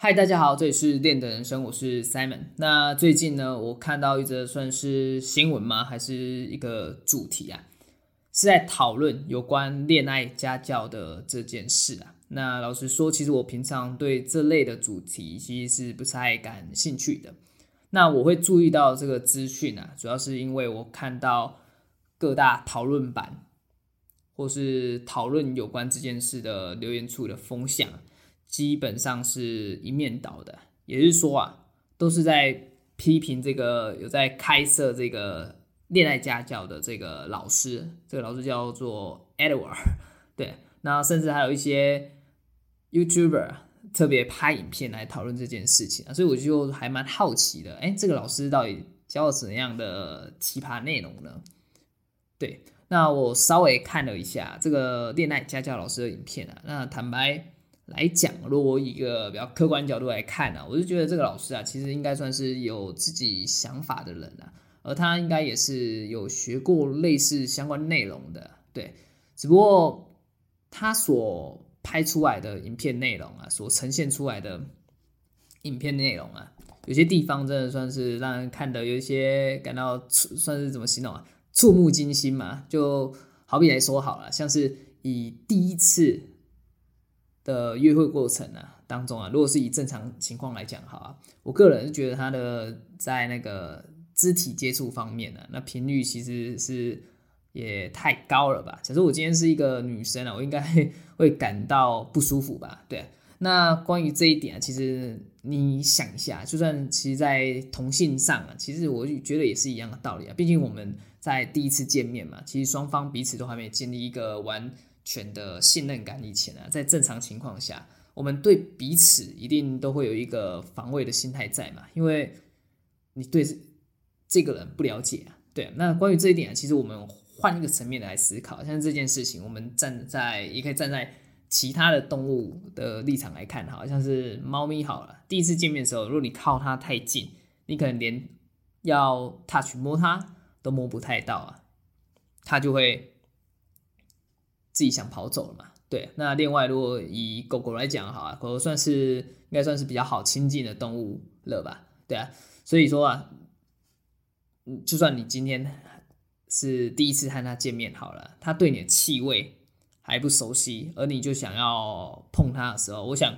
嗨，大家好，这里是练的人生，我是 Simon。那最近呢，我看到一则算是新闻吗？还是一个主题啊？是在讨论有关恋爱家教的这件事啊。那老实说，其实我平常对这类的主题其实是不太感兴趣的。那我会注意到这个资讯啊，主要是因为我看到各大讨论版或是讨论有关这件事的留言处的风向。基本上是一面倒的，也就是说啊，都是在批评这个有在开设这个恋爱家教的这个老师，这个老师叫做 Edward，对，那甚至还有一些 YouTuber 特别拍影片来讨论这件事情啊，所以我就还蛮好奇的，哎，这个老师到底教了怎样的奇葩内容呢？对，那我稍微看了一下这个恋爱家教老师的影片啊，那坦白。来讲，如果以一个比较客观角度来看呢、啊，我就觉得这个老师啊，其实应该算是有自己想法的人啊，而他应该也是有学过类似相关内容的，对。只不过他所拍出来的影片内容啊，所呈现出来的影片内容啊，有些地方真的算是让人看得有一些感到算是怎么形容啊，触目惊心嘛。就好比来说好了，像是以第一次。的约会过程啊当中啊，如果是以正常情况来讲，好啊，我个人是觉得他的在那个肢体接触方面呢、啊，那频率其实是也太高了吧？假设我今天是一个女生啊，我应该 会感到不舒服吧？对。那关于这一点啊，其实你想一下，就算其实，在同性上啊，其实我觉得也是一样的道理啊。毕竟我们在第一次见面嘛，其实双方彼此都还没建立一个完。全的信任感以前啊，在正常情况下，我们对彼此一定都会有一个防卫的心态在嘛，因为你对这个人不了解啊。对，那关于这一点啊，其实我们换一个层面来思考，像这件事情，我们站在也可以站在其他的动物的立场来看，好像是猫咪好了，第一次见面的时候，如果你靠它太近，你可能连要 touch 摸它都摸不太到啊，它就会。自己想跑走了嘛？对，那另外如果以狗狗来讲，好啊，狗狗算是应该算是比较好亲近的动物了吧？对啊，所以说啊，就算你今天是第一次和它见面好了，它对你的气味还不熟悉，而你就想要碰它的时候，我想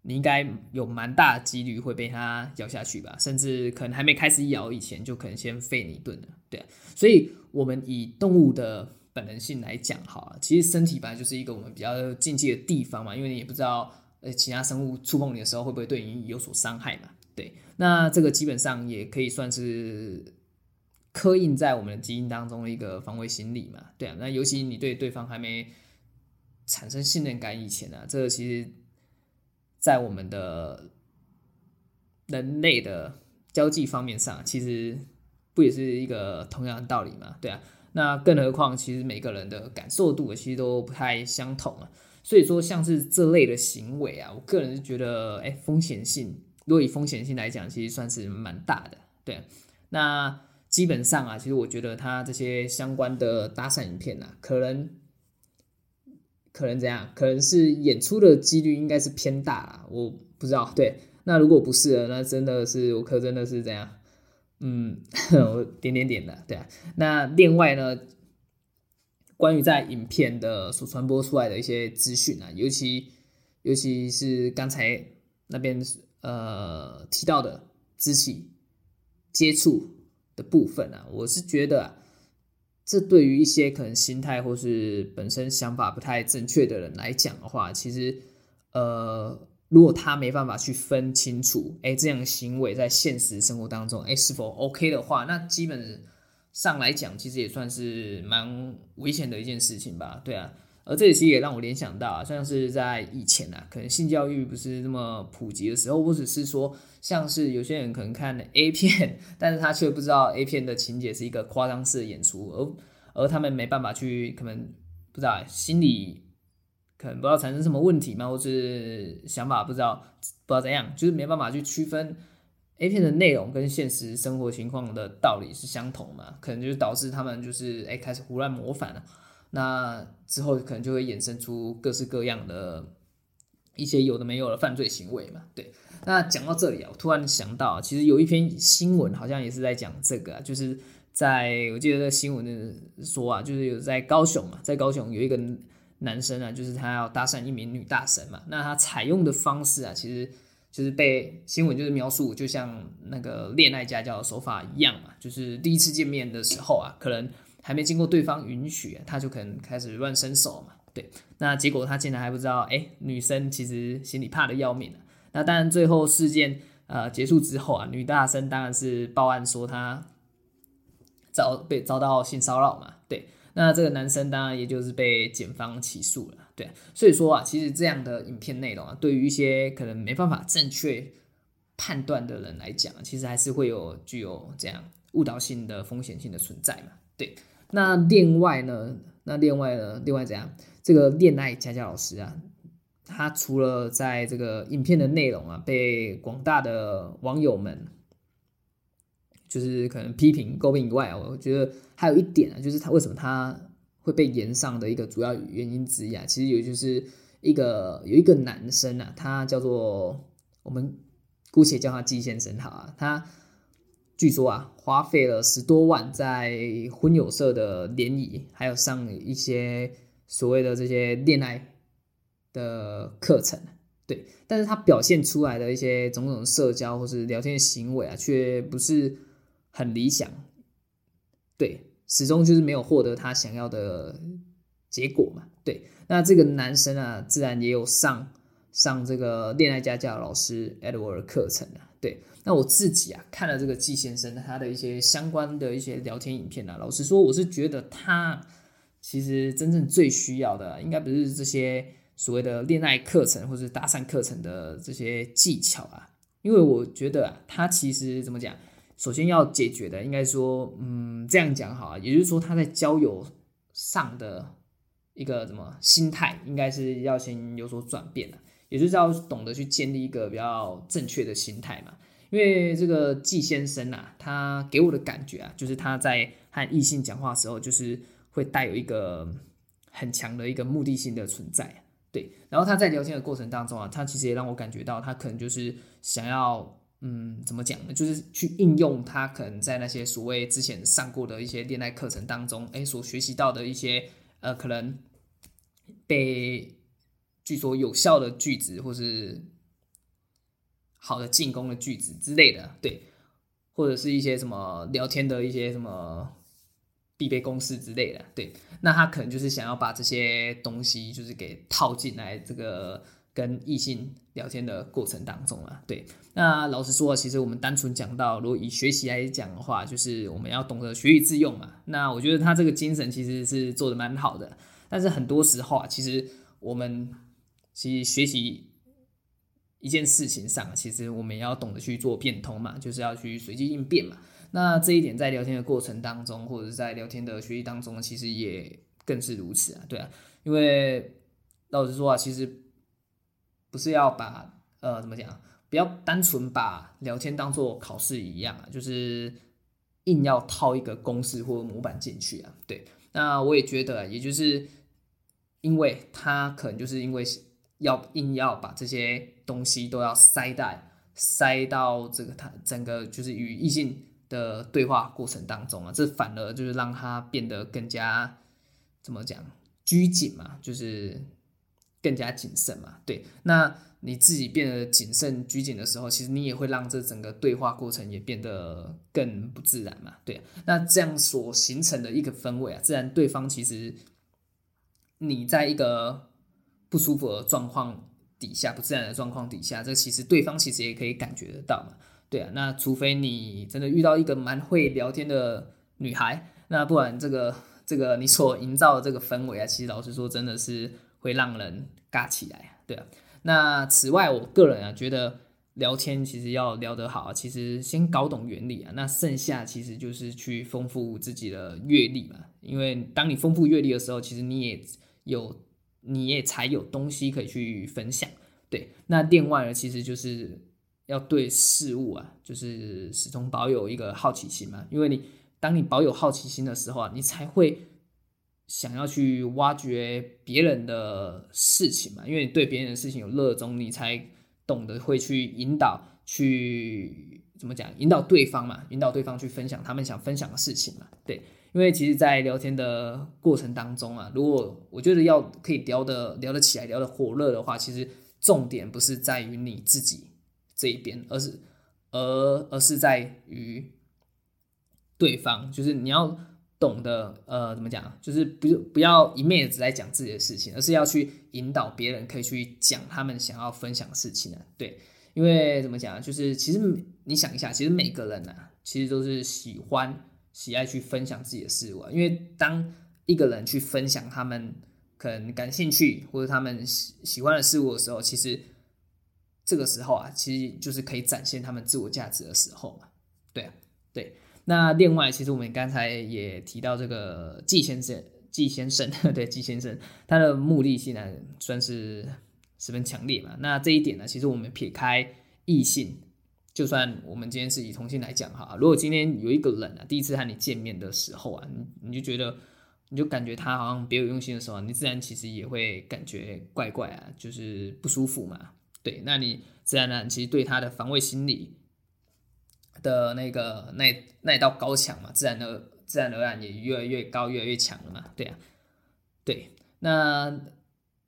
你应该有蛮大几率会被它咬下去吧，甚至可能还没开始咬以前，就可能先废你一顿了。对啊，所以我们以动物的。本能性来讲，哈，其实身体本来就是一个我们比较禁忌的地方嘛，因为你也不知道，呃，其他生物触碰你的时候会不会对你有所伤害嘛？对，那这个基本上也可以算是刻印在我们的基因当中的一个防卫心理嘛，对啊，那尤其你对对方还没产生信任感以前呢、啊，这个其实，在我们的人类的交际方面上，其实不也是一个同样的道理嘛？对啊。那更何况，其实每个人的感受度其实都不太相同啊。所以说，像是这类的行为啊，我个人是觉得，哎，风险性，如果以风险性来讲，其实算是蛮大的。对，那基本上啊，其实我觉得他这些相关的搭讪影片啊，可能，可能怎样？可能是演出的几率应该是偏大啊，我不知道。对，那如果不是，那真的是我可真的是这样。嗯，我点点点的，对啊。那另外呢，关于在影片的所传播出来的一些资讯啊，尤其尤其是刚才那边呃提到的肢体接触的部分啊，我是觉得啊，这对于一些可能心态或是本身想法不太正确的人来讲的话，其实呃。如果他没办法去分清楚，哎，这样行为在现实生活当中，哎，是否 OK 的话，那基本上来讲，其实也算是蛮危险的一件事情吧，对啊。而这其实也让我联想到啊，像是在以前啊，可能性教育不是那么普及的时候，或者是说，像是有些人可能看 A 片，但是他却不知道 A 片的情节是一个夸张式的演出，而而他们没办法去，可能不知道心理。可能不知道产生什么问题嘛，或是想法不知道不知道怎样，就是没办法去区分 A 片的内容跟现实生活情况的道理是相同嘛，可能就导致他们就是哎开始胡乱模仿了，那之后可能就会衍生出各式各样的一些有的没有的犯罪行为嘛，对，那讲到这里啊，我突然想到，其实有一篇新闻好像也是在讲这个啊，就是在我记得这个新闻的说啊，就是有在高雄嘛，在高雄有一个男生啊，就是他要搭讪一名女大生嘛，那他采用的方式啊，其实就是被新闻就是描述，就像那个恋爱家教的手法一样嘛，就是第一次见面的时候啊，可能还没经过对方允许，他就可能开始乱伸手嘛，对，那结果他竟然还不知道，哎，女生其实心里怕的要命啊。那当然，最后事件呃结束之后啊，女大生当然是报案说她遭被遭到性骚扰嘛，那这个男生当然也就是被检方起诉了，对。所以说啊，其实这样的影片内容啊，对于一些可能没办法正确判断的人来讲，其实还是会有具有这样误导性的风险性的存在嘛，对。那另外呢，那另外呢，另外怎样？这个恋爱家教老师啊。他除了在这个影片的内容啊，被广大的网友们就是可能批评诟病以外，我觉得还有一点啊，就是他为什么他会被延上的一个主要原因之一啊，其实也就是一个有一个男生啊，他叫做我们姑且叫他季先生好啊，他据说啊花费了十多万在婚友社的联谊，还有上一些所谓的这些恋爱。的课程，对，但是他表现出来的一些种种社交或是聊天行为啊，却不是很理想，对，始终就是没有获得他想要的结果嘛，对，那这个男生啊，自然也有上上这个恋爱家教老师 Edward 课程啊，对，那我自己啊看了这个季先生他的一些相关的一些聊天影片啊，老实说，我是觉得他其实真正最需要的，应该不是这些。所谓的恋爱课程或者搭讪课程的这些技巧啊，因为我觉得啊，他其实怎么讲？首先要解决的，应该说，嗯，这样讲好啊，也就是说他在交友上的一个什么心态，应该是要先有所转变的，也就是要懂得去建立一个比较正确的心态嘛。因为这个季先生啊，他给我的感觉啊，就是他在和异性讲话的时候，就是会带有一个很强的一个目的性的存在。对，然后他在聊天的过程当中啊，他其实也让我感觉到，他可能就是想要，嗯，怎么讲呢？就是去应用他可能在那些所谓之前上过的一些恋爱课程当中，哎，所学习到的一些，呃，可能被据说有效的句子，或是好的进攻的句子之类的，对，或者是一些什么聊天的一些什么。必备公式之类的，对，那他可能就是想要把这些东西，就是给套进来这个跟异性聊天的过程当中啊，对。那老实说，其实我们单纯讲到，如果以学习来讲的话，就是我们要懂得学以致用嘛。那我觉得他这个精神其实是做得蛮好的，但是很多时候啊，其实我们其实学习一件事情上，其实我们要懂得去做变通嘛，就是要去随机应变嘛。那这一点在聊天的过程当中，或者在聊天的学习当中，其实也更是如此啊，对啊，因为老实说啊，其实不是要把呃怎么讲，不要单纯把聊天当做考试一样啊，就是硬要套一个公式或模板进去啊，对。那我也觉得，也就是因为他可能就是因为要硬要把这些东西都要塞在塞到这个他整个就是与异性。的对话过程当中啊，这反而就是让他变得更加怎么讲拘谨嘛，就是更加谨慎嘛。对，那你自己变得谨慎拘谨的时候，其实你也会让这整个对话过程也变得更不自然嘛。对，那这样所形成的一个氛围啊，自然对方其实你在一个不舒服的状况底下，不自然的状况底下，这其实对方其实也可以感觉得到嘛。对啊，那除非你真的遇到一个蛮会聊天的女孩，那不然这个这个你所营造的这个氛围啊，其实老实说真的是会让人尬起来，对啊。那此外，我个人啊觉得聊天其实要聊得好啊，其实先搞懂原理啊，那剩下其实就是去丰富自己的阅历嘛。因为当你丰富阅历的时候，其实你也有你也才有东西可以去分享。对，那另外呢，其实就是。要对事物啊，就是始终保有一个好奇心嘛。因为你当你保有好奇心的时候啊，你才会想要去挖掘别人的事情嘛。因为你对别人的事情有热衷，你才懂得会去引导，去怎么讲？引导对方嘛，引导对方去分享他们想分享的事情嘛。对，因为其实，在聊天的过程当中啊，如果我觉得要可以聊得聊得起来，聊得火热的话，其实重点不是在于你自己这一边，而是而而是在于对方，就是你要。懂得呃，怎么讲？就是不不要一昧的只在讲自己的事情，而是要去引导别人，可以去讲他们想要分享的事情呢。对，因为怎么讲？就是其实你想一下，其实每个人呢、啊，其实都是喜欢喜爱去分享自己的事物。因为当一个人去分享他们可能感兴趣或者他们喜喜欢的事物的时候，其实这个时候啊，其实就是可以展现他们自我价值的时候嘛。对啊，对。那另外，其实我们刚才也提到这个季先生，季先生，对，季先生，他的目的性呢，算是十分强烈嘛。那这一点呢，其实我们撇开异性，就算我们今天是以同性来讲哈，如果今天有一个人啊，第一次和你见面的时候啊，你你就觉得，你就感觉他好像别有用心的时候，你自然其实也会感觉怪怪啊，就是不舒服嘛。对，那你自然呢其实对他的防卫心理。的那个那那一道高墙嘛，自然而自然而然也越来越高，越来越强了嘛，对啊，对。那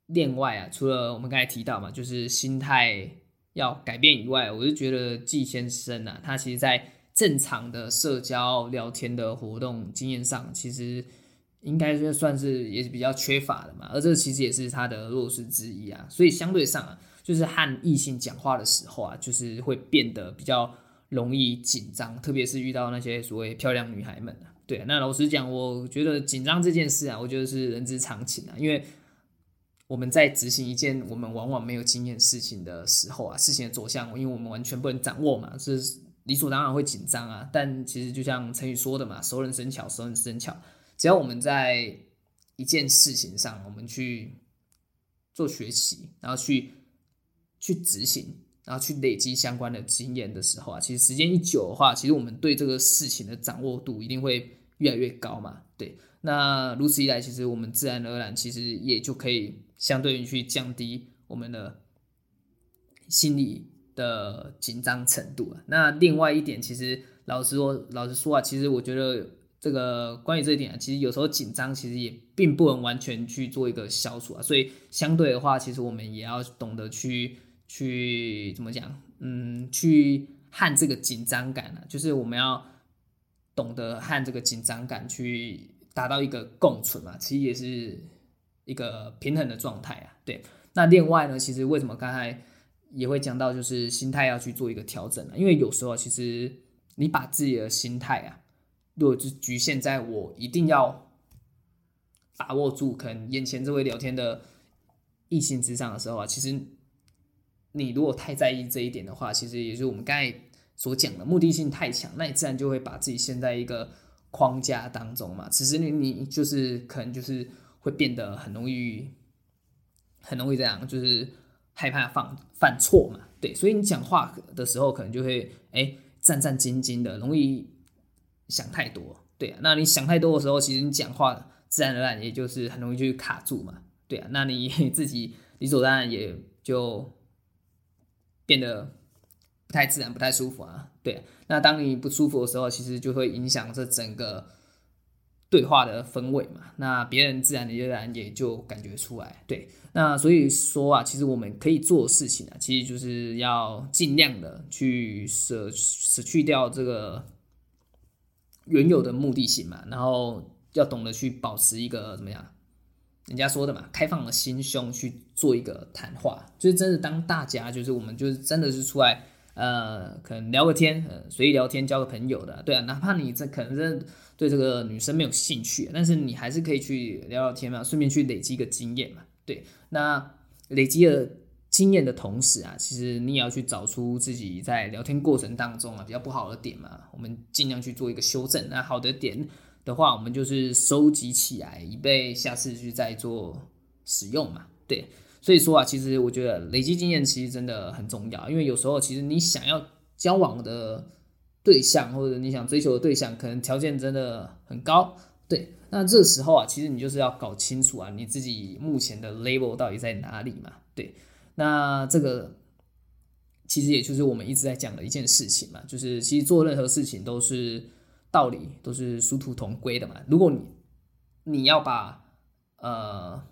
另外啊，除了我们刚才提到嘛，就是心态要改变以外，我就觉得季先生啊，他其实在正常的社交聊天的活动经验上，其实应该是算是也是比较缺乏的嘛，而这其实也是他的弱势之一啊。所以相对上啊，就是和异性讲话的时候啊，就是会变得比较。容易紧张，特别是遇到那些所谓漂亮女孩们。对，那老实讲，我觉得紧张这件事啊，我觉得是人之常情啊。因为我们在执行一件我们往往没有经验事情的时候啊，事情的走向，因为我们完全不能掌握嘛，是理所当然会紧张啊。但其实就像成语说的嘛，“熟能生巧，熟能生巧”。只要我们在一件事情上，我们去做学习，然后去去执行。然后去累积相关的经验的时候啊，其实时间一久的话，其实我们对这个事情的掌握度一定会越来越高嘛。对，那如此一来，其实我们自然而然其实也就可以相对于去降低我们的心理的紧张程度啊。那另外一点，其实老实说，老实说啊，其实我觉得这个关于这一点啊，其实有时候紧张其实也并不能完全去做一个消除啊。所以相对的话，其实我们也要懂得去。去怎么讲？嗯，去和这个紧张感呢、啊，就是我们要懂得和这个紧张感去达到一个共存嘛，其实也是一个平衡的状态啊。对，那另外呢，其实为什么刚才也会讲到，就是心态要去做一个调整呢？因为有时候其实你把自己的心态啊，如果就局限在我一定要把握住可能眼前这位聊天的异性之上的时候啊，其实。你如果太在意这一点的话，其实也就是我们刚才所讲的目的性太强，那你自然就会把自己陷在一个框架当中嘛。其实你你就是可能就是会变得很容易，很容易这样，就是害怕犯犯错嘛。对，所以你讲话的时候可能就会哎战战兢兢的，容易想太多。对啊，那你想太多的时候，其实你讲话自然而然也就是很容易去卡住嘛。对啊，那你 自己理所当然也就。变得不太自然，不太舒服啊。对，那当你不舒服的时候，其实就会影响这整个对话的氛围嘛。那别人自然而然也就感觉出来。对，那所以说啊，其实我们可以做事情啊，其实就是要尽量的去舍舍去掉这个原有的目的性嘛，然后要懂得去保持一个怎么样？人家说的嘛，开放的心胸去做一个谈话，就是真的当大家就是我们就是真的是出来，呃，可能聊个天，呃，随意聊天交个朋友的，对啊，哪怕你这可能真的对这个女生没有兴趣，但是你还是可以去聊聊天嘛，顺便去累积一个经验嘛，对，那累积了经验的同时啊，其实你也要去找出自己在聊天过程当中啊比较不好的点嘛，我们尽量去做一个修正，那好的点。的话，我们就是收集起来，以备下次去再做使用嘛。对，所以说啊，其实我觉得累积经验其实真的很重要，因为有时候其实你想要交往的对象，或者你想追求的对象，可能条件真的很高。对，那这时候啊，其实你就是要搞清楚啊，你自己目前的 level 到底在哪里嘛。对，那这个其实也就是我们一直在讲的一件事情嘛，就是其实做任何事情都是道理都是殊途同归的嘛。如果你你要把呃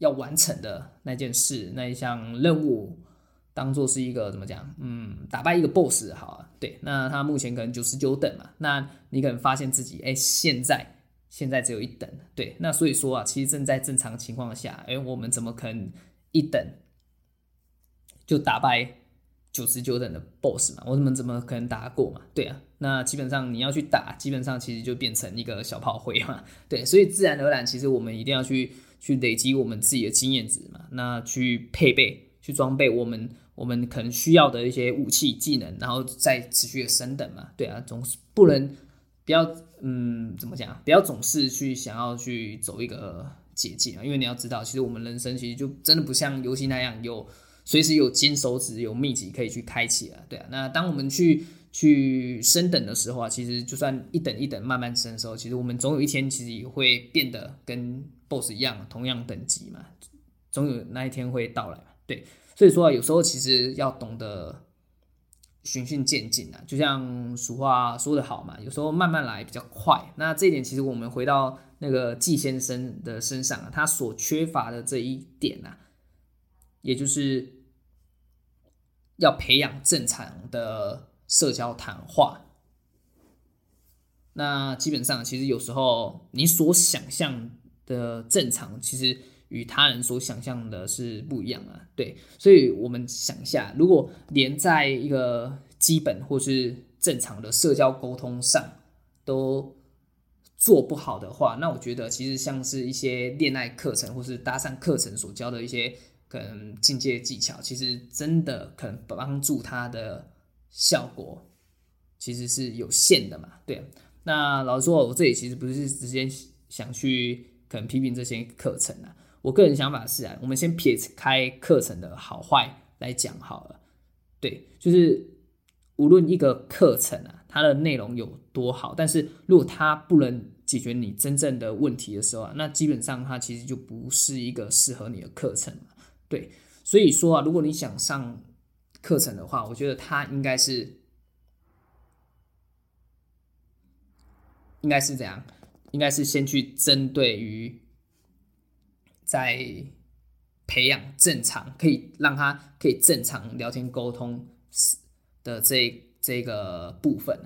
要完成的那件事那一项任务当做是一个怎么讲，嗯，打败一个 boss 好啊，对，那他目前可能九十九等嘛，那你可能发现自己哎现在现在只有一等，对，那所以说啊，其实正在正常情况下，哎，我们怎么可能一等就打败？九十九等的 BOSS 嘛，我怎么怎么可能打得过嘛？对啊，那基本上你要去打，基本上其实就变成一个小炮灰嘛。对，所以自然而然，其实我们一定要去去累积我们自己的经验值嘛，那去配备、去装备我们我们可能需要的一些武器、技能，然后再持续的升等嘛。对啊，总是不能不要嗯，怎么讲？不要总是去想要去走一个捷径啊，因为你要知道，其实我们人生其实就真的不像游戏那样有。随时有金手指、有秘籍可以去开启啊，对啊。那当我们去去升等的时候啊，其实就算一等一等慢慢升的时候，其实我们总有一天其实也会变得跟 BOSS 一样，同样等级嘛，总有那一天会到来嘛，对。所以说啊，有时候其实要懂得循序渐进啊，就像俗话说得好嘛，有时候慢慢来比较快。那这一点其实我们回到那个季先生的身上啊，他所缺乏的这一点啊，也就是。要培养正常的社交谈话，那基本上其实有时候你所想象的正常，其实与他人所想象的是不一样啊。对，所以我们想一下，如果连在一个基本或是正常的社交沟通上都做不好的话，那我觉得其实像是一些恋爱课程或是搭讪课程所教的一些。可能进阶技巧，其实真的可能帮助他的效果其实是有限的嘛？对。那老实说，我这里其实不是直接想去可能批评这些课程啊。我个人想法是啊，我们先撇开课程的好坏来讲好了。对，就是无论一个课程啊，它的内容有多好，但是如果它不能解决你真正的问题的时候啊，那基本上它其实就不是一个适合你的课程。对，所以说啊，如果你想上课程的话，我觉得它应该是，应该是怎样？应该是先去针对于在培养正常，可以让他可以正常聊天沟通的这这个部分。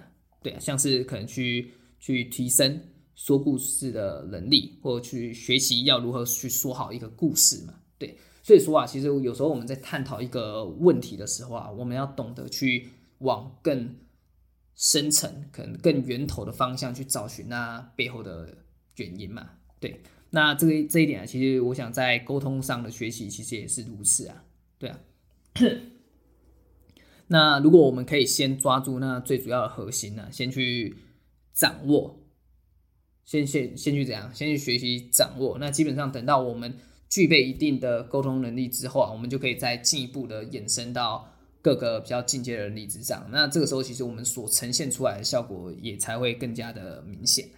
对啊，像是可能去去提升说故事的能力，或者去学习要如何去说好一个故事嘛。对。所以说啊，其实有时候我们在探讨一个问题的时候啊，我们要懂得去往更深层、可能更源头的方向去找寻那背后的原因嘛。对，那这个这一点啊，其实我想在沟通上的学习其实也是如此啊。对啊。那如果我们可以先抓住那最主要的核心呢，先去掌握，先先先去怎样？先去学习掌握。那基本上等到我们。具备一定的沟通能力之后啊，我们就可以再进一步的延伸到各个比较进阶的能力之上。那这个时候，其实我们所呈现出来的效果也才会更加的明显。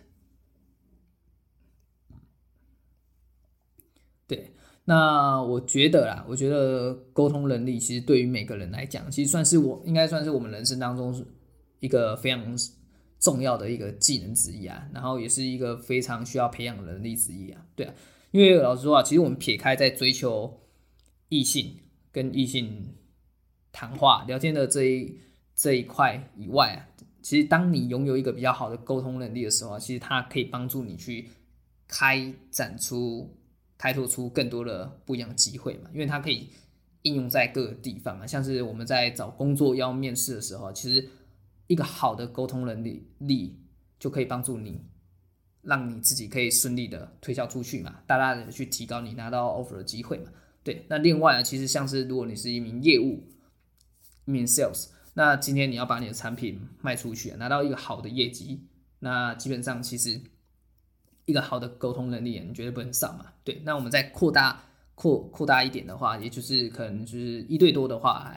对，那我觉得啦，我觉得沟通能力其实对于每个人来讲，其实算是我应该算是我们人生当中一个非常重要的一个技能之一啊，然后也是一个非常需要培养的能力之一啊。对啊。因为老实说啊，其实我们撇开在追求异性跟异性谈话聊天的这一这一块以外啊，其实当你拥有一个比较好的沟通能力的时候啊，其实它可以帮助你去开展出、开拓出更多的不一样的机会嘛。因为它可以应用在各个地方嘛，像是我们在找工作要面试的时候，其实一个好的沟通能力力就可以帮助你。让你自己可以顺利的推销出去嘛，大大的去提高你拿到 offer 的机会嘛。对，那另外呢，其实像是如果你是一名业务，一名 sales，那今天你要把你的产品卖出去，拿到一个好的业绩，那基本上其实一个好的沟通能力，你绝对不能少嘛。对，那我们再扩大扩扩大一点的话，也就是可能就是一对多的话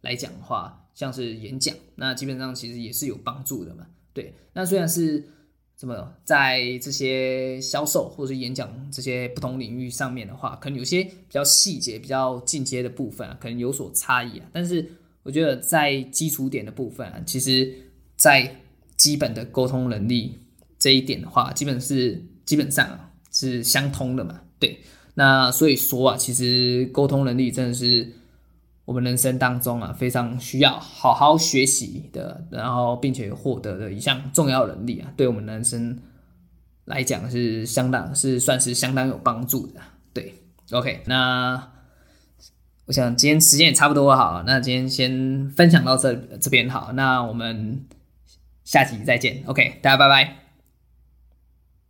来讲的话，像是演讲，那基本上其实也是有帮助的嘛。对，那虽然是。怎么在这些销售或者是演讲这些不同领域上面的话，可能有些比较细节、比较进阶的部分啊，可能有所差异啊。但是我觉得在基础点的部分啊，其实，在基本的沟通能力这一点的话，基本是基本上是相通的嘛。对，那所以说啊，其实沟通能力真的是。我们人生当中啊，非常需要好好学习的，然后并且获得的一项重要能力啊，对我们人生来讲是相当是算是相当有帮助的。对，OK，那我想今天时间也差不多好，那今天先分享到这这边好，那我们下集再见，OK，大家拜拜。